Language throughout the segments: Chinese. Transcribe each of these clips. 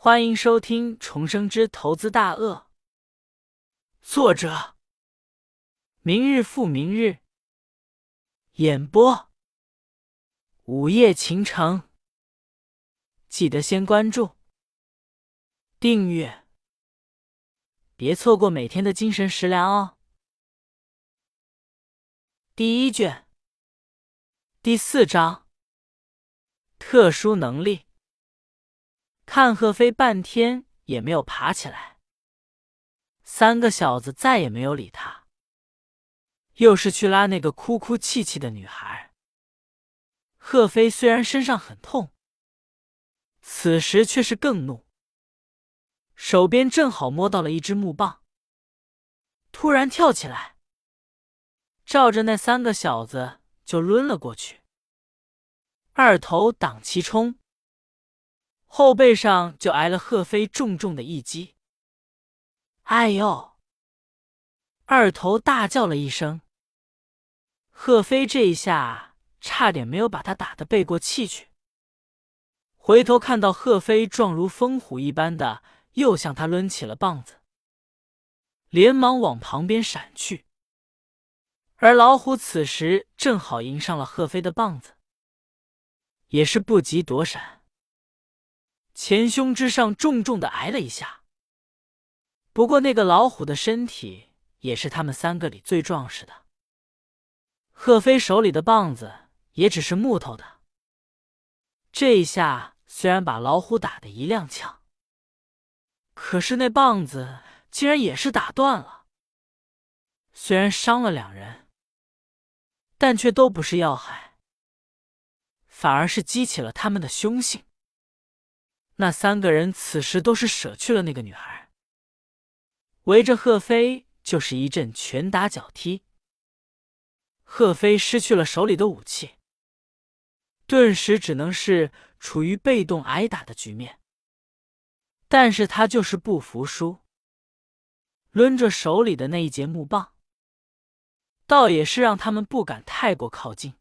欢迎收听《重生之投资大鳄》，作者：明日复明日，演播：午夜情城。记得先关注、订阅，别错过每天的精神食粮哦。第一卷，第四章：特殊能力。看贺飞半天也没有爬起来，三个小子再也没有理他，又是去拉那个哭哭泣泣的女孩。贺飞虽然身上很痛，此时却是更怒，手边正好摸到了一只木棒，突然跳起来，照着那三个小子就抡了过去。二头挡其冲。后背上就挨了贺飞重重的一击，哎呦！二头大叫了一声。贺飞这一下差点没有把他打得背过气去。回头看到贺飞状如风虎一般的又向他抡起了棒子，连忙往旁边闪去。而老虎此时正好迎上了贺飞的棒子，也是不及躲闪。前胸之上重重的挨了一下。不过那个老虎的身体也是他们三个里最壮实的。贺飞手里的棒子也只是木头的，这一下虽然把老虎打得一踉跄，可是那棒子竟然也是打断了。虽然伤了两人，但却都不是要害，反而是激起了他们的凶性。那三个人此时都是舍去了那个女孩，围着贺飞就是一阵拳打脚踢。贺飞失去了手里的武器，顿时只能是处于被动挨打的局面。但是他就是不服输，抡着手里的那一截木棒，倒也是让他们不敢太过靠近。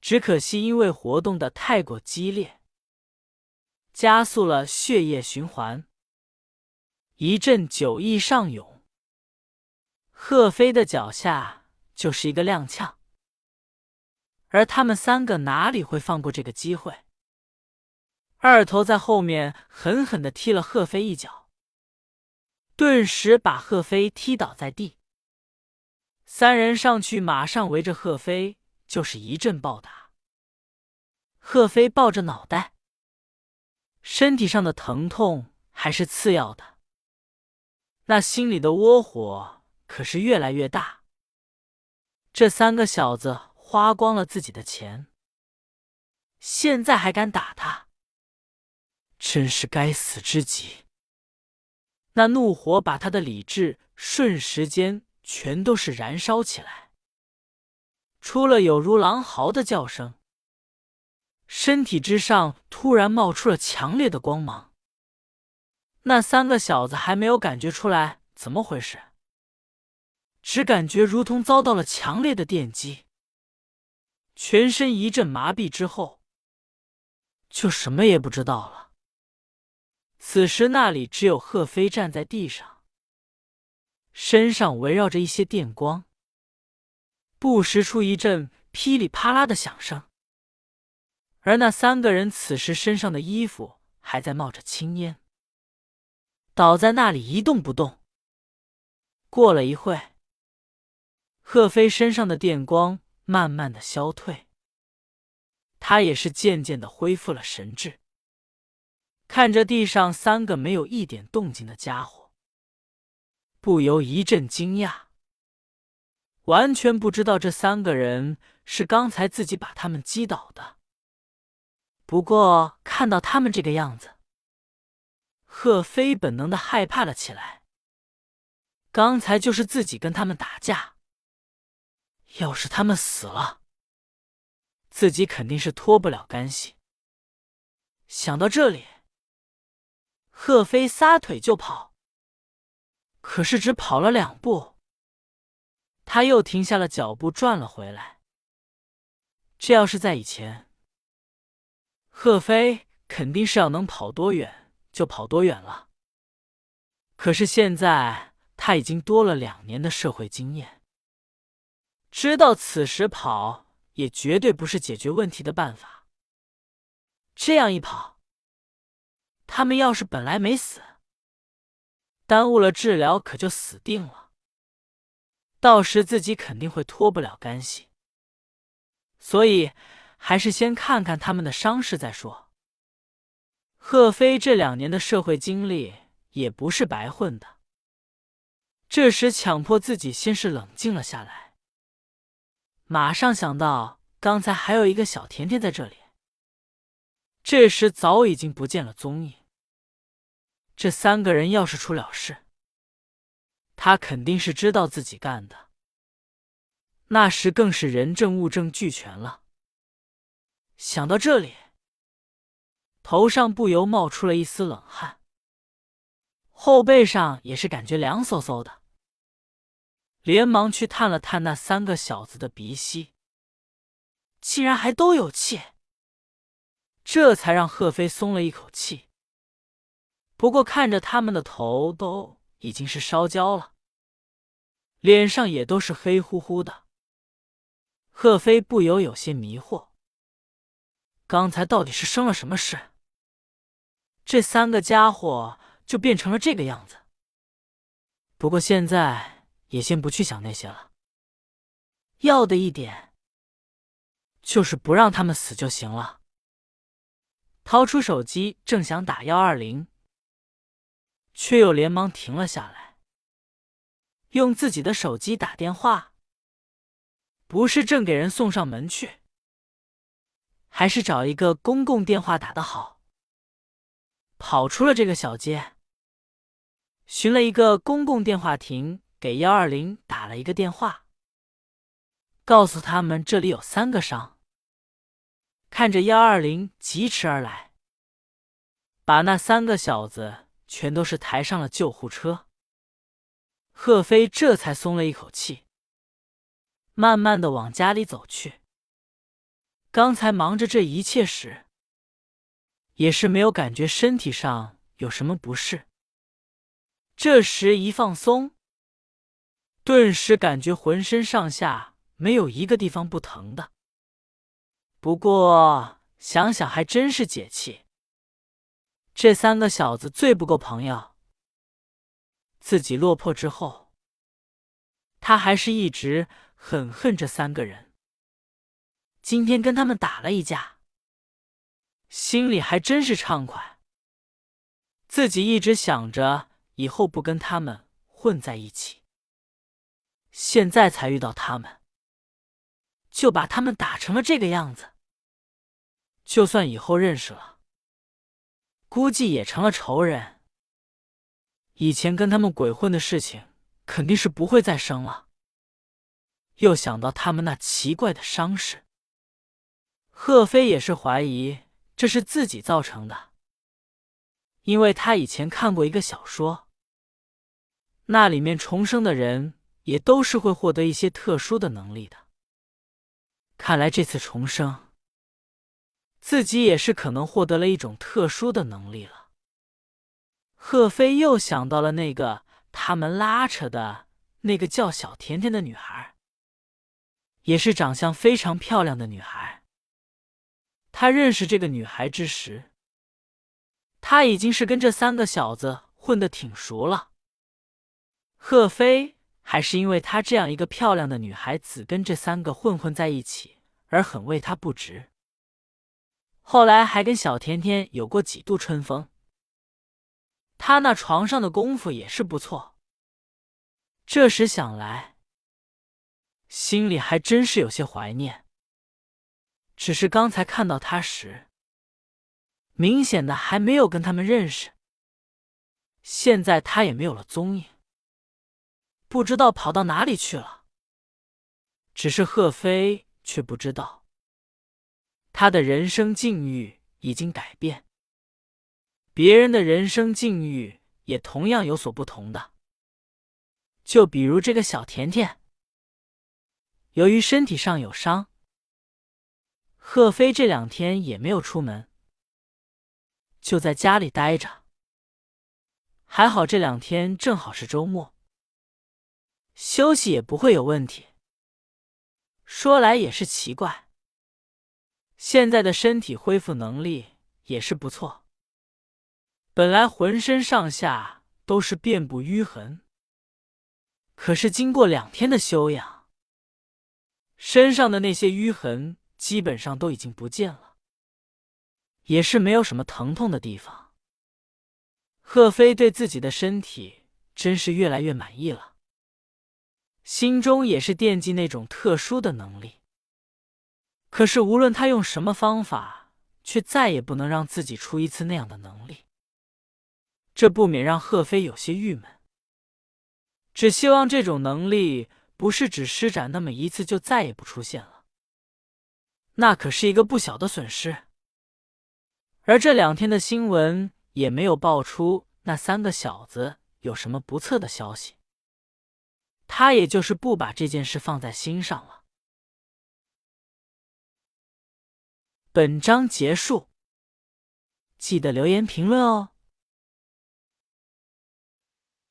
只可惜因为活动的太过激烈。加速了血液循环，一阵酒意上涌。贺飞的脚下就是一个踉跄，而他们三个哪里会放过这个机会？二头在后面狠狠的踢了贺飞一脚，顿时把贺飞踢倒在地。三人上去，马上围着贺飞就是一阵暴打。贺飞抱着脑袋。身体上的疼痛还是次要的，那心里的窝火可是越来越大。这三个小子花光了自己的钱，现在还敢打他，真是该死之极！那怒火把他的理智瞬时间全都是燃烧起来，出了有如狼嚎的叫声。身体之上突然冒出了强烈的光芒，那三个小子还没有感觉出来怎么回事，只感觉如同遭到了强烈的电击，全身一阵麻痹之后，就什么也不知道了。此时那里只有贺飞站在地上，身上围绕着一些电光，不时出一阵噼里啪啦的响声。而那三个人此时身上的衣服还在冒着青烟，倒在那里一动不动。过了一会，贺飞身上的电光慢慢的消退，他也是渐渐的恢复了神智，看着地上三个没有一点动静的家伙，不由一阵惊讶，完全不知道这三个人是刚才自己把他们击倒的。不过看到他们这个样子，贺飞本能的害怕了起来。刚才就是自己跟他们打架，要是他们死了，自己肯定是脱不了干系。想到这里，贺飞撒腿就跑。可是只跑了两步，他又停下了脚步，转了回来。这要是在以前。贺飞肯定是要能跑多远就跑多远了。可是现在他已经多了两年的社会经验，知道此时跑也绝对不是解决问题的办法。这样一跑，他们要是本来没死，耽误了治疗，可就死定了。到时自己肯定会脱不了干系。所以，还是先看看他们的伤势再说。贺飞这两年的社会经历也不是白混的。这时，强迫自己先是冷静了下来，马上想到刚才还有一个小甜甜在这里。这时早已经不见了踪影。这三个人要是出了事，他肯定是知道自己干的。那时更是人证物证俱全了。想到这里，头上不由冒出了一丝冷汗，后背上也是感觉凉飕飕的，连忙去探了探那三个小子的鼻息，竟然还都有气，这才让贺飞松了一口气。不过看着他们的头都已经是烧焦了，脸上也都是黑乎乎的。贺飞不由有些迷惑，刚才到底是生了什么事？这三个家伙就变成了这个样子。不过现在也先不去想那些了，要的一点就是不让他们死就行了。掏出手机，正想打幺二零，却又连忙停了下来，用自己的手机打电话。不是正给人送上门去，还是找一个公共电话打的好。跑出了这个小街，寻了一个公共电话亭，给幺二零打了一个电话，告诉他们这里有三个伤。看着幺二零疾驰而来，把那三个小子全都是抬上了救护车，贺飞这才松了一口气。慢慢的往家里走去。刚才忙着这一切时，也是没有感觉身体上有什么不适。这时一放松，顿时感觉浑身上下没有一个地方不疼的。不过想想还真是解气。这三个小子最不够朋友，自己落魄之后，他还是一直。很恨这三个人，今天跟他们打了一架，心里还真是畅快。自己一直想着以后不跟他们混在一起，现在才遇到他们，就把他们打成了这个样子。就算以后认识了，估计也成了仇人。以前跟他们鬼混的事情，肯定是不会再生了。又想到他们那奇怪的伤势，贺飞也是怀疑这是自己造成的，因为他以前看过一个小说，那里面重生的人也都是会获得一些特殊的能力的。看来这次重生，自己也是可能获得了一种特殊的能力了。贺飞又想到了那个他们拉扯的那个叫小甜甜的女孩。也是长相非常漂亮的女孩。他认识这个女孩之时，他已经是跟这三个小子混得挺熟了。贺飞还是因为他这样一个漂亮的女孩子跟这三个混混在一起而很为他不值。后来还跟小甜甜有过几度春风，他那床上的功夫也是不错。这时想来。心里还真是有些怀念，只是刚才看到他时，明显的还没有跟他们认识。现在他也没有了踪影，不知道跑到哪里去了。只是贺飞却不知道，他的人生境遇已经改变，别人的人生境遇也同样有所不同的。就比如这个小甜甜。由于身体上有伤，贺飞这两天也没有出门，就在家里待着。还好这两天正好是周末，休息也不会有问题。说来也是奇怪，现在的身体恢复能力也是不错。本来浑身上下都是遍布淤痕，可是经过两天的休养，身上的那些淤痕基本上都已经不见了，也是没有什么疼痛的地方。贺飞对自己的身体真是越来越满意了。心中也是惦记那种特殊的能力，可是无论他用什么方法，却再也不能让自己出一次那样的能力。这不免让贺飞有些郁闷。只希望这种能力不是只施展那么一次就再也不出现了，那可是一个不小的损失。而这两天的新闻也没有爆出那三个小子有什么不测的消息。他也就是不把这件事放在心上了。本章结束，记得留言评论哦。